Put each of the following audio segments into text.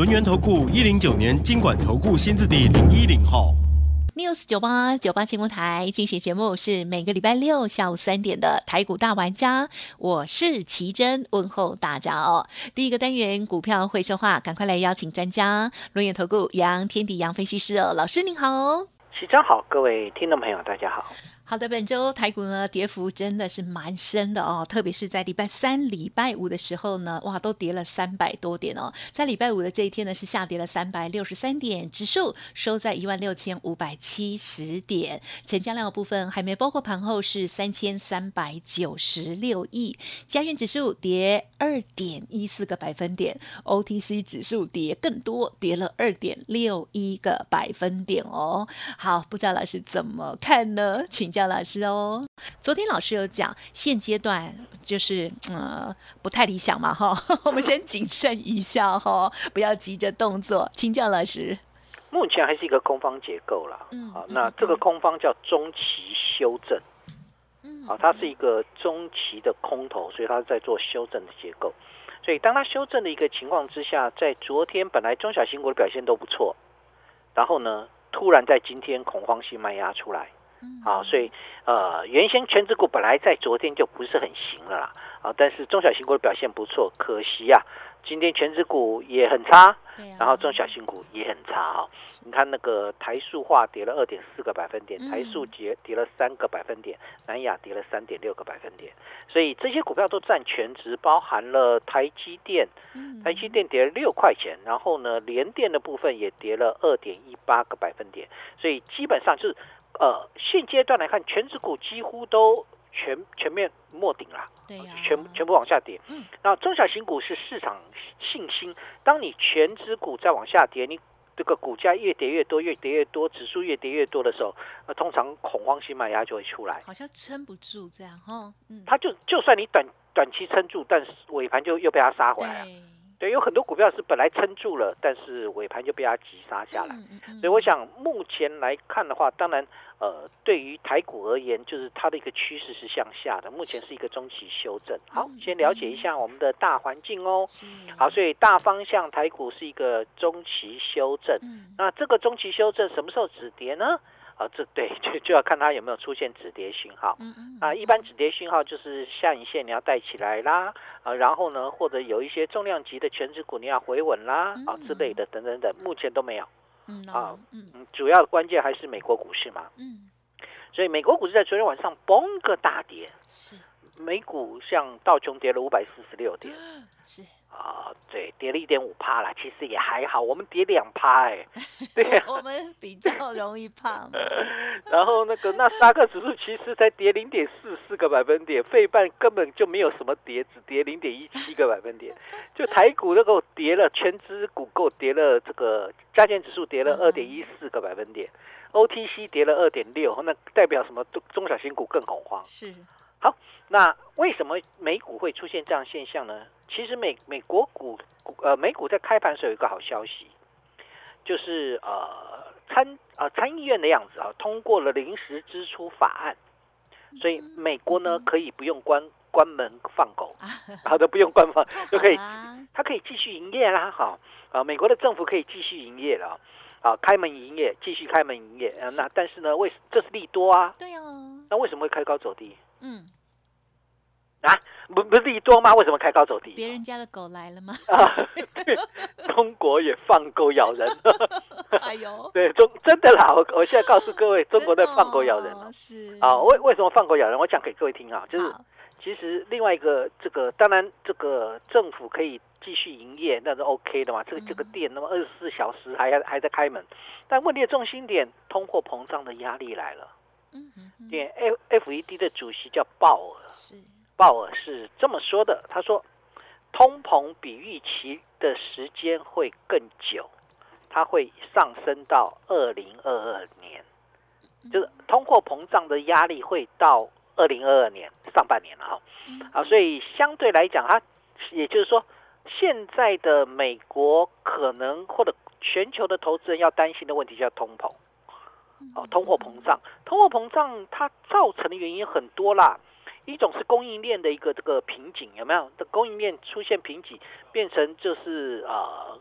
轮源投顾一零九年经管投顾新字第零一零号，news 九八九八新闻台进行节目是每个礼拜六下午三点的台股大玩家，我是奇珍，问候大家哦。第一个单元股票会说话，赶快来邀请专家轮源投顾杨天地杨分析师哦，老师您好，奇珍好，各位听众朋友大家好。好的，本周台股呢跌幅真的是蛮深的哦，特别是在礼拜三、礼拜五的时候呢，哇，都跌了三百多点哦。在礼拜五的这一天呢，是下跌了三百六十三点，指数收在一万六千五百七十点，成交量的部分还没包括盘后是三千三百九十六亿。加元指数跌二点一四个百分点，OTC 指数跌更多，跌了二点六一个百分点哦。好，不知道老师怎么看呢？请教。老师哦，昨天老师有讲，现阶段就是呃不太理想嘛哈，我们先谨慎一下哈，不要急着动作。请教老师，目前还是一个空方结构了，嗯，好，那这个空方叫中期修正，嗯，好，它是一个中期的空头，所以它在做修正的结构，所以当它修正的一个情况之下，在昨天本来中小型股的表现都不错，然后呢，突然在今天恐慌性卖压出来。好，所以呃，原先全指股本来在昨天就不是很行了啦，啊，但是中小型股的表现不错，可惜啊，今天全指股也很差，然后中小型股也很差哈。你看那个台塑化跌了二点四个百分点，台塑跌跌了三个百分点，南亚跌了三点六个百分点，所以这些股票都占全值，包含了台积电，台积电跌了六块钱，然后呢，联电的部分也跌了二点一八个百分点，所以基本上就是。呃，现阶段来看，全指股几乎都全全面没顶了，对呀，全全部往下跌。嗯，那中小型股是市场信心，当你全指股再往下跌，你这个股价越跌越多，越跌越多，指数越跌越多的时候，那通常恐慌性卖压就会出来，好像撑不住这样哈。嗯，它就就算你短短期撑住，但是尾盘就又被它杀回来了。对，有很多股票是本来撑住了，但是尾盘就被它急杀下来。所以我想目前来看的话，当然。呃，对于台股而言，就是它的一个趋势是向下的，目前是一个中期修正。好，先了解一下我们的大环境哦。好，所以大方向台股是一个中期修正。那这个中期修正什么时候止跌呢？啊，这对 就就要看它有没有出现止跌信号。嗯嗯。啊，一般止跌信号就是下影线你要带起来啦，啊，然后呢，或者有一些重量级的全指股你要回稳啦，啊之类的等等等，目前都没有。嗯啊，嗯，主要的关键还是美国股市嘛，嗯，所以美国股市在昨天晚上崩个大跌，是，美股像道琼跌了五百四十六点，是。啊，对，跌了一点五趴啦，其实也还好。我们跌两趴，哎，对我们比较容易怕。然后那个纳斯达克指数其实才跌零点四四个百分点，费半根本就没有什么跌，只跌零点一七个百分点。就台股那个跌了，全指股够跌了，这个加权指数跌了二点一四个百分点，OTC 跌了二点六，那代表什么？中中小型股更恐慌。是。好，那为什么美股会出现这样现象呢？其实美美国股股呃美股在开盘时候有一个好消息，就是呃参呃参议院的样子啊通过了临时支出法案，所以美国呢可以不用关关门放狗，好的不用关门就可以，它可以继续营业啦，好啊美国的政府可以继续营业了，啊开门营业继续开门营业，那但是呢为这是利多啊，对啊，那为什么会开高走低？嗯。啊，不不是利多吗？为什么开高走低？别人家的狗来了吗？啊，中国也放狗咬人。哎呦，对中真的啦！我我现在告诉各位，中国在放狗咬人了。是啊，为为什么放狗咬人？我讲给各位听啊，就是其实另外一个这个，当然这个政府可以继续营业，那是 OK 的嘛。这个这个店那么二十四小时还还在开门，但问题的重心点，通货膨胀的压力来了。嗯嗯，点 F F E D 的主席叫鲍尔。是。鲍尔是这么说的，他说：“通膨比预期的时间会更久，它会上升到二零二二年，就是通货膨胀的压力会到二零二二年上半年了哈，啊，所以相对来讲，它也就是说，现在的美国可能或者全球的投资人要担心的问题叫通膨，哦，通货膨胀，通货膨胀它造成的原因很多啦。一种是供应链的一个这个瓶颈，有没有？的供应链出现瓶颈，变成就是呃，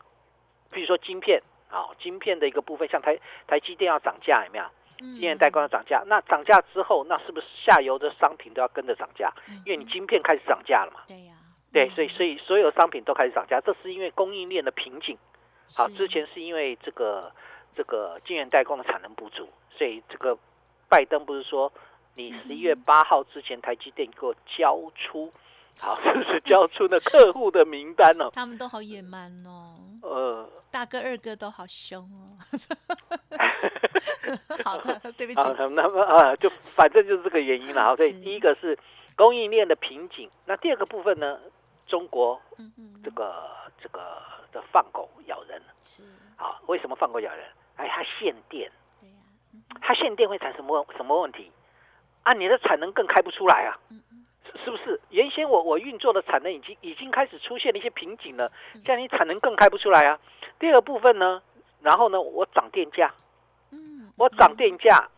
比如说晶片啊，晶片的一个部分，像台台积电要涨价，有没有？晶圆代工要涨价，那涨价之后，那是不是下游的商品都要跟着涨价？因为你晶片开始涨价了嘛。对呀。对，所以所以所有商品都开始涨价，这是因为供应链的瓶颈。好，之前是因为这个这个晶圆代工的产能不足，所以这个拜登不是说。你十一月八号之前，台积电给我交出，好，就 是交出那客户的名单哦。他们都好野蛮哦。呃，大哥二哥都好凶哦。好的，对不起。那么啊，就反正就是这个原因了。好，所以第一个是供应链的瓶颈，那第二个部分呢，中国这个这个的放狗咬人。是。好，为什么放狗咬人？哎，它限电。对呀。它限电会产生什么什么问题？啊，你的产能更开不出来啊，是是不是？原先我我运作的产能已经已经开始出现了一些瓶颈了，这样你产能更开不出来啊。第二部分呢，然后呢，我涨电价，嗯，我涨电价，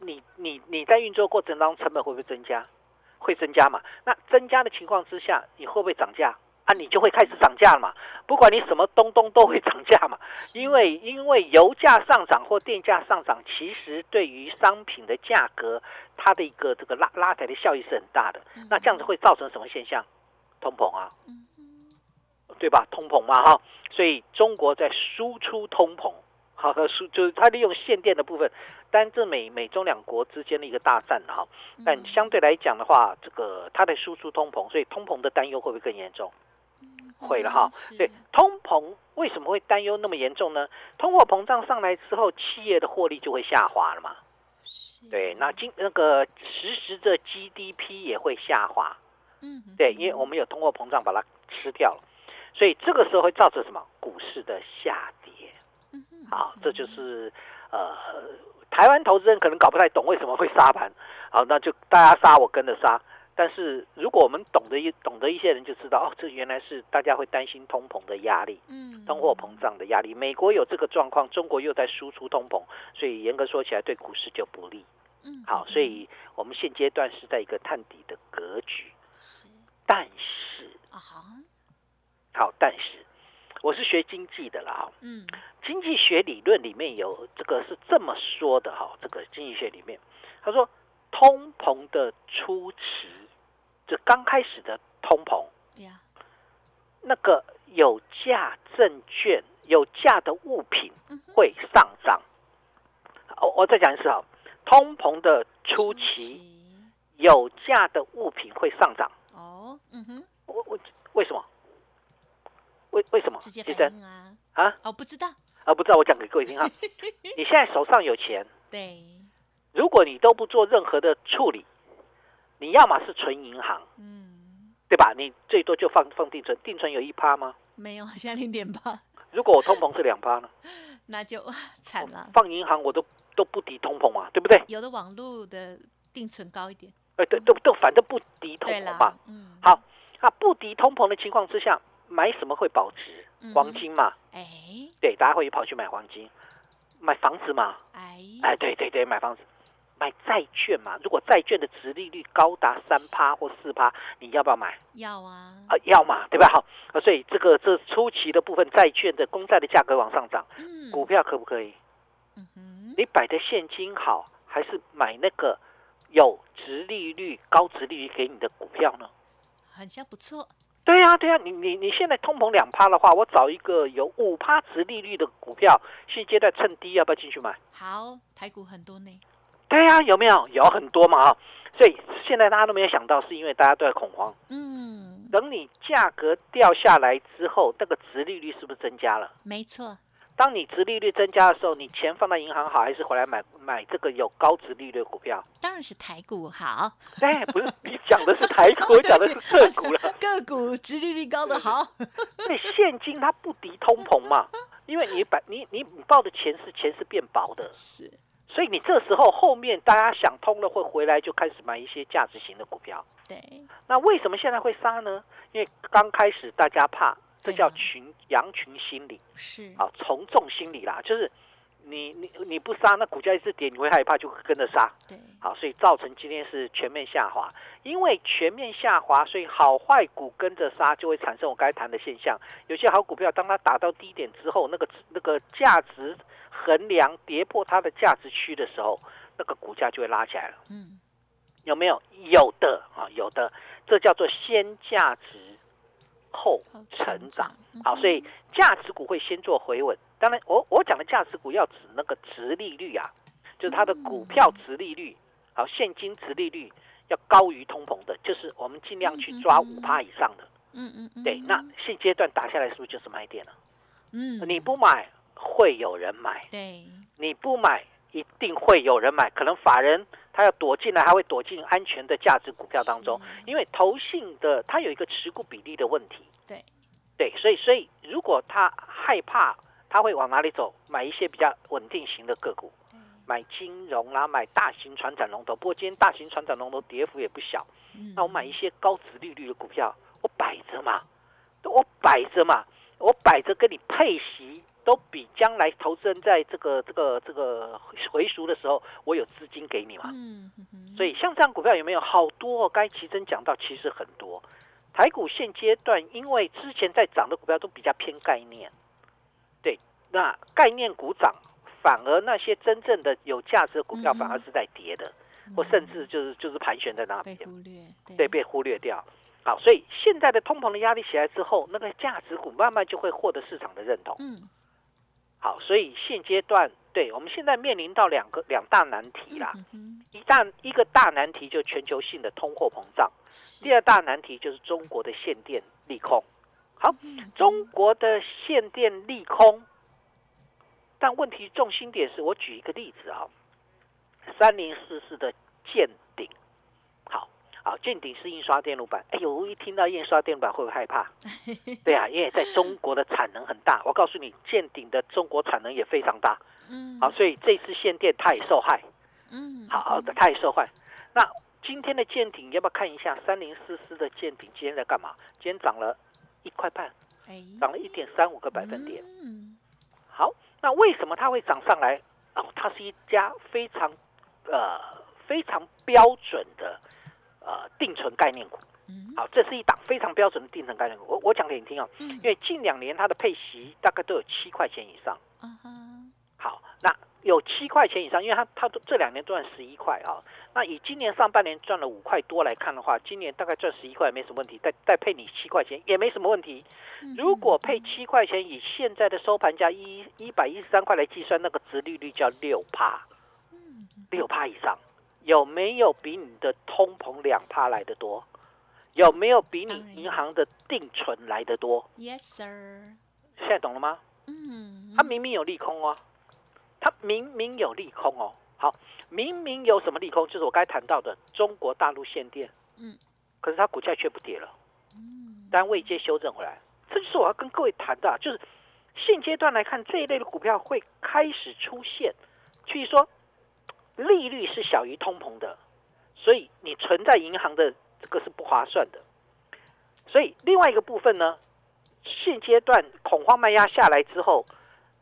你你你在运作过程当中成本会不会增加？会增加嘛？那增加的情况之下，你会不会涨价？啊，你就会开始涨价了嘛？不管你什么东东都会涨价嘛，因为因为油价上涨或电价上涨，其实对于商品的价格，它的一个这个拉拉抬的效益是很大的。那这样子会造成什么现象？通膨啊，对吧？通膨嘛，哈，所以中国在输出通膨，好和输就是它利用限电的部分，但这美美中两国之间的一个大战哈。但相对来讲的话，这个它的输出通膨，所以通膨的担忧会不会更严重？会了哈，对，通膨为什么会担忧那么严重呢？通货膨胀上来之后，企业的获利就会下滑了嘛？对，那今那个实时的 GDP 也会下滑。嗯，对，因为我们有通货膨胀把它吃掉了，所以这个时候会造成什么？股市的下跌。嗯好，这就是呃，台湾投资人可能搞不太懂为什么会杀盘，好，那就大家杀我跟着杀。但是如果我们懂得一懂得一些人就知道哦，这原来是大家会担心通膨的压力，嗯，通货膨胀的压力。美国有这个状况，中国又在输出通膨，所以严格说起来对股市就不利。嗯，好，所以我们现阶段是在一个探底的格局。是，但是啊哈，好，但是我是学经济的啦，嗯，经济学理论里面有这个是这么说的哈，这个经济学里面他说通膨的初期。这刚开始的通膨，那个有价证券、有价的物品会上涨。我我再讲一次啊，通膨的初期，有价的物品会上涨。哦，嗯哼，我我为什么？为为什么？直接反应啊？啊？哦，不知道。啊，不知道，我讲给各位听哈。你现在手上有钱，对，如果你都不做任何的处理。你要么是存银行，嗯，对吧？你最多就放放定存，定存有一趴吗？没有，现在零点八。如果我通膨是两趴呢？那就惨了。放银行我都都不敌通膨嘛，对不对？有的网络的定存高一点。哎，对，都都反正不敌通膨嘛。嗯。好，那不敌通膨的情况之下，买什么会保值？黄金嘛。哎。对，大家会跑去买黄金，买房子嘛。哎。哎，对对对，买房子。买债券嘛？如果债券的值利率高达三趴或四趴，你要不要买？要啊！啊，要嘛，对吧？好，啊，所以这个这初期的部分债券的公债的价格往上涨，嗯，股票可不可以？嗯哼，你摆的现金好，还是买那个有值利率、高值利率给你的股票呢？好像不错。对呀，对呀，你你你现在通膨两趴的话，我找一个有五趴值利率的股票，现阶段趁低要不要进去买？好，台股很多呢。对呀，有没有有很多嘛啊？所以现在大家都没有想到，是因为大家都在恐慌。嗯，等你价格掉下来之后，那个值利率是不是增加了？没错。当你殖利率增加的时候，你钱放在银行好，还是回来买买这个有高殖利率的股票？当然是台股好。哎，不是，你讲的是台股，我讲的是个股了。个股殖利率高的好。对，现金它不敌通膨嘛，因为你把你你你报的钱是钱是变薄的，是。所以你这时候后面大家想通了，会回来就开始买一些价值型的股票。对。那为什么现在会杀呢？因为刚开始大家怕。这叫群羊群心理，是啊，从众心理啦，就是你你你不杀，那股价一直跌，你会害怕，就跟着杀。对，好，所以造成今天是全面下滑。因为全面下滑，所以好坏股跟着杀，就会产生我刚才谈的现象。有些好股票，当它打到低点之后，那个那个价值衡量跌破它的价值区的时候，那个股价就会拉起来了。嗯，有没有？有的啊，有的，这叫做先价值。后成长，好，所以价值股会先做回稳。当然，我我讲的价值股要指那个值利率啊，就是它的股票值利率，好，现金值利率要高于通膨的，就是我们尽量去抓五趴以上的。嗯嗯，对，那现阶段打下来是不是就是买点了？嗯，你不买会有人买，对，你不买一定会有人买，可能法人。他要躲进来，他会躲进安全的价值股票当中，因为投信的它有一个持股比例的问题。对，对，所以所以如果他害怕，他会往哪里走？买一些比较稳定型的个股，买金融啦，买大型船长龙头。不过今天大型船长龙头跌幅也不小。那我买一些高值利率的股票，我摆着嘛，我摆着嘛，我摆着跟你配息。都比将来投资人在这个这个这个回赎的时候，我有资金给你嘛？嗯所以像这样股票有没有好多？该奇珍讲到其实很多。台股现阶段，因为之前在涨的股票都比较偏概念，对，那概念股涨，反而那些真正的有价值的股票反而是在跌的，或甚至就是就是盘旋在那边，被忽略，对，被忽略掉。好，所以现在的通膨的压力起来之后，那个价值股慢慢就会获得市场的认同。嗯。好，所以现阶段，对我们现在面临到两个两大难题啦。一大一个大难题就全球性的通货膨胀，第二大难题就是中国的限电利空。好，中国的限电利空，但问题重心点是我举一个例子啊，三零四四的见顶。好，见顶是印刷电路板。哎呦，一听到印刷电路板会不会害怕？对啊，因为在中国的产能很大。我告诉你，见顶的中国产能也非常大。嗯，好，所以这次限电它也受害。嗯，好的，它也受害。那今天的见顶要不要看一下？三零四四的见顶今天在干嘛？今天涨了一块半，涨了一点三五个百分点。嗯，好，那为什么它会涨上来？哦，它是一家非常呃非常标准的。呃，定存概念股，好，这是一档非常标准的定存概念股。我我讲给你听啊，因为近两年它的配息大概都有七块钱以上。好，那有七块钱以上，因为它它这两年赚十一块啊。那以今年上半年赚了五块多来看的话，今年大概赚十一块没什么问题，再再配你七块钱也没什么问题。如果配七块钱，以现在的收盘价一一百一十三块来计算，那个值利率叫六趴，六趴以上。有没有比你的通膨两趴来的多？有没有比你银行的定存来的多？Yes, sir。现在懂了吗？嗯。它明明有利空哦，它明明有利空哦。好，明明有什么利空？就是我刚才谈到的中国大陆限电。嗯。可是它股价却不跌了。嗯。单位接修正回来，这就是我要跟各位谈的，就是现阶段来看这一类的股票会开始出现，所以说。利率是小于通膨的，所以你存在银行的这个是不划算的。所以另外一个部分呢，现阶段恐慌卖压下来之后，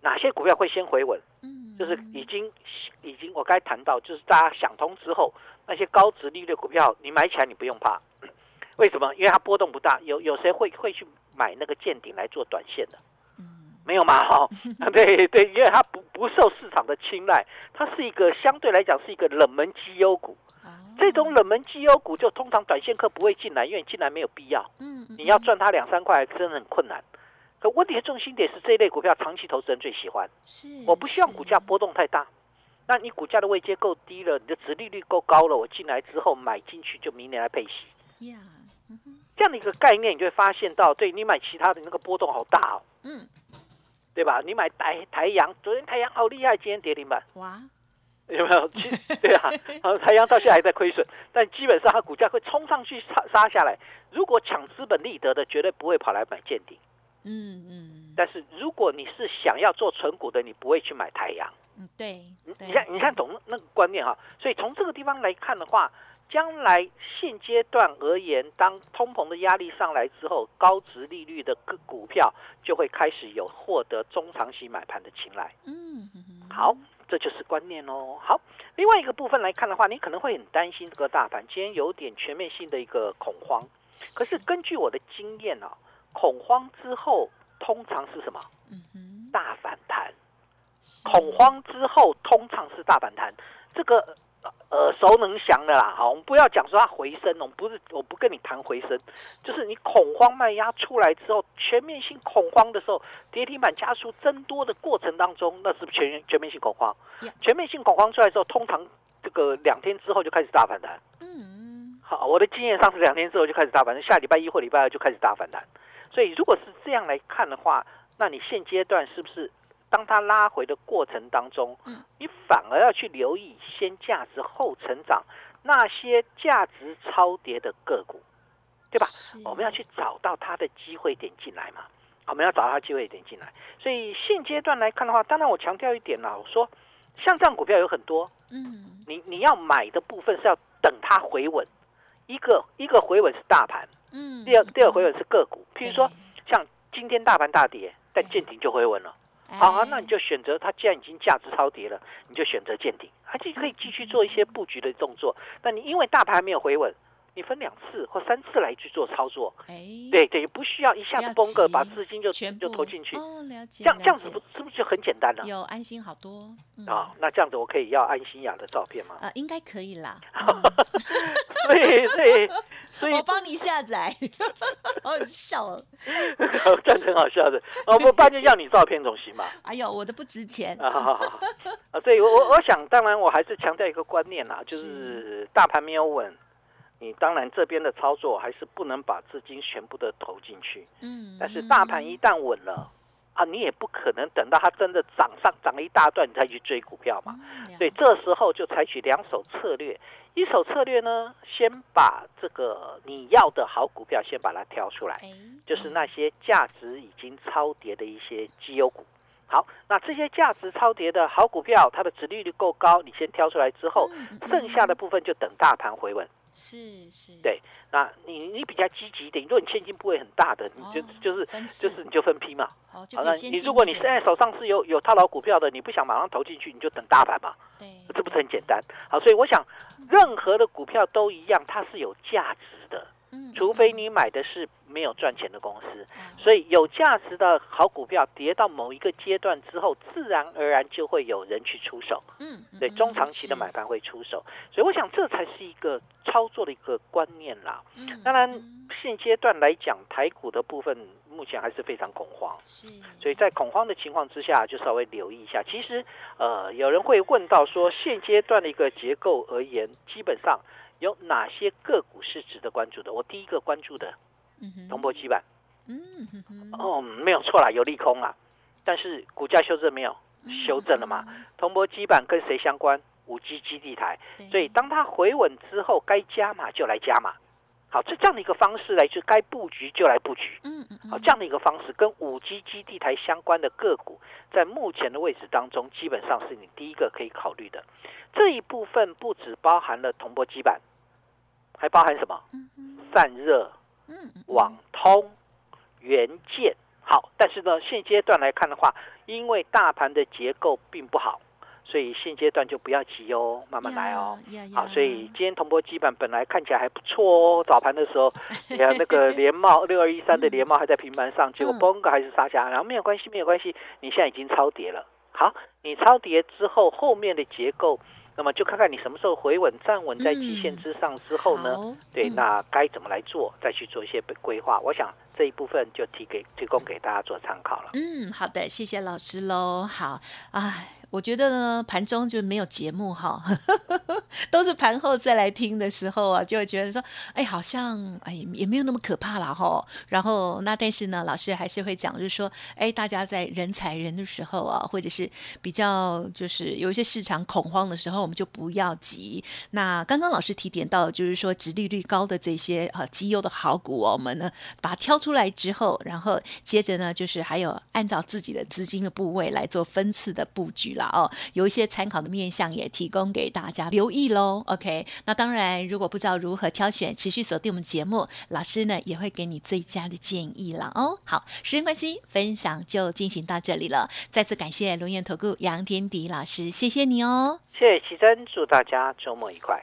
哪些股票会先回稳？嗯，就是已经已经我该谈到，就是大家想通之后，那些高值利率股票你买起来你不用怕，为什么？因为它波动不大。有有谁会会去买那个见顶来做短线的？没有嘛？哈，对对，因为它不不受市场的青睐，它是一个相对来讲是一个冷门绩优股。这种冷门绩优股就通常短线客不会进来，因为进来没有必要。嗯，你要赚它两三块，真的很困难。可问题的重心点是这一类股票，长期投资人最喜欢。是，我不希望股价波动太大。那你股价的位阶够低了，你的殖利率够高了，我进来之后买进去就明年来配息。呀，这样的一个概念，你就会发现到，对你买其他的那个波动好大哦。嗯。对吧？你买台台阳，昨天台阳好厉害，今天跌停板，哇，有没有？对啊，台阳到现在还在亏损，但基本上它股价会冲上去杀杀下来。如果抢资本利得的，绝对不会跑来买见顶。嗯嗯。但是如果你是想要做纯股的，你不会去买台阳。嗯，对。你看，你看懂那个观念哈？所以从这个地方来看的话。将来现阶段而言，当通膨的压力上来之后，高值利率的个股票就会开始有获得中长期买盘的青睐。嗯，好，这就是观念哦。好，另外一个部分来看的话，你可能会很担心这个大盘今天有点全面性的一个恐慌。可是根据我的经验啊，恐慌之后通常是什么？嗯大反弹。恐慌之后通常是大反弹。这个。耳熟能详的啦，好，我们不要讲说它回升，我们不是，我不跟你谈回升，就是你恐慌卖压出来之后，全面性恐慌的时候，跌停板加速增多的过程当中，那是不是全全面性恐慌？全面性恐慌出来之后，通常这个两天之后就开始大反弹。嗯，好，我的经验上是两天之后就开始大反弹，下礼拜一或礼拜二就开始大反弹。所以如果是这样来看的话，那你现阶段是不是？当它拉回的过程当中，嗯，你反而要去留意先价值后成长那些价值超跌的个股，对吧？我们要去找到它的机会点进来嘛，我们要找到它机会点进来。所以现阶段来看的话，当然我强调一点啦，我说像这样股票有很多，嗯，你你要买的部分是要等它回稳，一个一个回稳是大盘，嗯，第二第二回稳是个股，譬如说像今天大盘大跌，但见顶就回稳了。好啊，那你就选择它，既然已经价值超跌了，你就选择见顶，还就可以继续做一些布局的动作。那你因为大盘没有回稳，你分两次或三次来去做操作，哎，对对，不需要一下子崩个，把资金就全就投进去。哦，了解。这样这样子不是不是就很简单了？有安心好多啊。那这样子我可以要安心雅的照片吗？啊，应该可以啦。对 对。我帮你下载，好笑，这样很好笑的。哦，不然就要你照片总行吧。哎呦，我的不值钱。啊，对我我想，当然我还是强调一个观念啦，就是大盘没有稳，你当然这边的操作还是不能把资金全部的投进去。嗯。但是大盘一旦稳了，啊，你也不可能等到它真的涨上涨了一大段，你再去追股票嘛。所以这时候就采取两手策略。一手策略呢，先把这个你要的好股票先把它挑出来，就是那些价值已经超跌的一些绩优股。好，那这些价值超跌的好股票，它的值利率够高，你先挑出来之后，剩下的部分就等大盘回稳。是是，对，那你你比较积极一点，如果你现金部位很大的，你就就是就是你就分批嘛。好，那你如果你现在手上是有有套牢股票的，你不想马上投进去，你就等大盘嘛。对，这不是很简单？好，所以我想，任何的股票都一样，它是有价值的。除非你买的是没有赚钱的公司，所以有价值的好股票跌到某一个阶段之后，自然而然就会有人去出手。嗯，对，中长期的买盘会出手，所以我想这才是一个操作的一个观念啦。嗯，当然现阶段来讲，台股的部分目前还是非常恐慌，是，所以在恐慌的情况之下，就稍微留意一下。其实，呃，有人会问到说，现阶段的一个结构而言，基本上。有哪些个股是值得关注的？我第一个关注的，铜箔基板，嗯，哦，没有错啦，有利空啊，但是股价修正没有修正了嘛？铜箔基板跟谁相关？五 G 基地台，所以当它回稳之后，该加码就来加码。好，这这样的一个方式来，就该布局就来布局。嗯嗯，好，这样的一个方式跟五 G 基地台相关的个股，在目前的位置当中，基本上是你第一个可以考虑的。这一部分不只包含了铜箔基板，还包含什么？散热、网通、元件。好，但是呢，现阶段来看的话，因为大盘的结构并不好，所以现阶段就不要急哦，慢慢来哦。好，所以今天铜箔基板本来看起来还不错哦，早盘的时候，你看那个联茂六二一三的联茂还在平盘上，结果崩个还是杀下，然后没有关系，没有关系，你现在已经超跌了。好，你超跌之后，后面的结构。那么就看看你什么时候回稳站稳在极限之上之后呢？对，那该怎么来做？再去做一些规划。我想这一部分就提给提供给大家做参考了。嗯，好的，谢谢老师喽。好，哎。我觉得呢，盘中就没有节目哈，都是盘后再来听的时候啊，就会觉得说，哎，好像哎也没有那么可怕了哈。然后那但是呢，老师还是会讲，就是说，哎，大家在人踩人的时候啊，或者是比较就是有一些市场恐慌的时候，我们就不要急。那刚刚老师提点到，就是说，殖利率高的这些啊绩优的好股，我们呢把它挑出来之后，然后接着呢，就是还有按照自己的资金的部位来做分次的布局了哦。有一些参考的面向也提供给大家留意喽。OK，那当然，如果不知道如何挑选，持续锁定我们节目，老师呢也会给你最佳的建议了哦。好，时间关系，分享就进行到这里了。再次感谢龙岩投顾杨天迪老师，谢谢你哦。谢谢奇珍，祝大家周末愉快。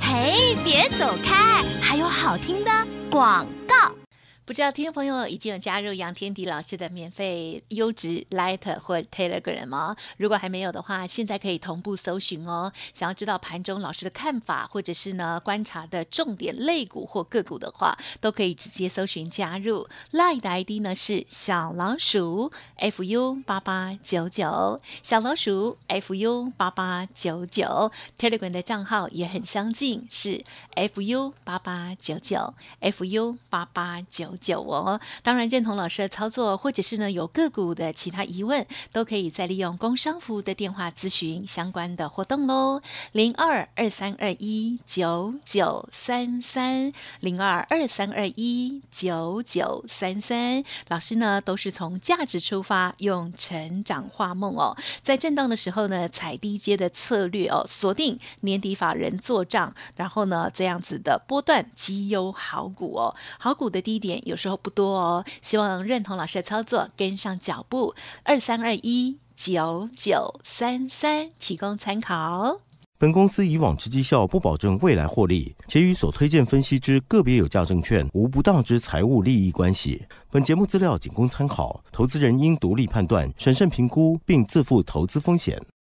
嘿，别走开，还有好听的广告。不知道听众朋友已经有加入杨天迪老师的免费优质 Light 或 Telegram 吗？如果还没有的话，现在可以同步搜寻哦。想要知道盘中老师的看法，或者是呢观察的重点类股或个股的话，都可以直接搜寻加入。Light 的 ID 呢是小老鼠 fu 八八九九，小老鼠 fu 八八九九。Telegram 的账号也很相近，是 fu 八八九九 fu 八八九。九哦，当然认同老师的操作，或者是呢有个股的其他疑问，都可以再利用工商服务的电话咨询相关的活动喽。零二二三二一九九三三零二二三二一九九三三，老师呢都是从价值出发，用成长化梦哦，在震荡的时候呢，踩低阶的策略哦，锁定年底法人做账，然后呢这样子的波段绩优好股哦，好股的低点。有时候不多哦，希望认同老师的操作，跟上脚步。二三二一九九三三，提供参考。本公司以往之绩效不保证未来获利，且与所推荐分析之个别有价证券无不当之财务利益关系。本节目资料仅供参考，投资人应独立判断、审慎评估，并自负投资风险。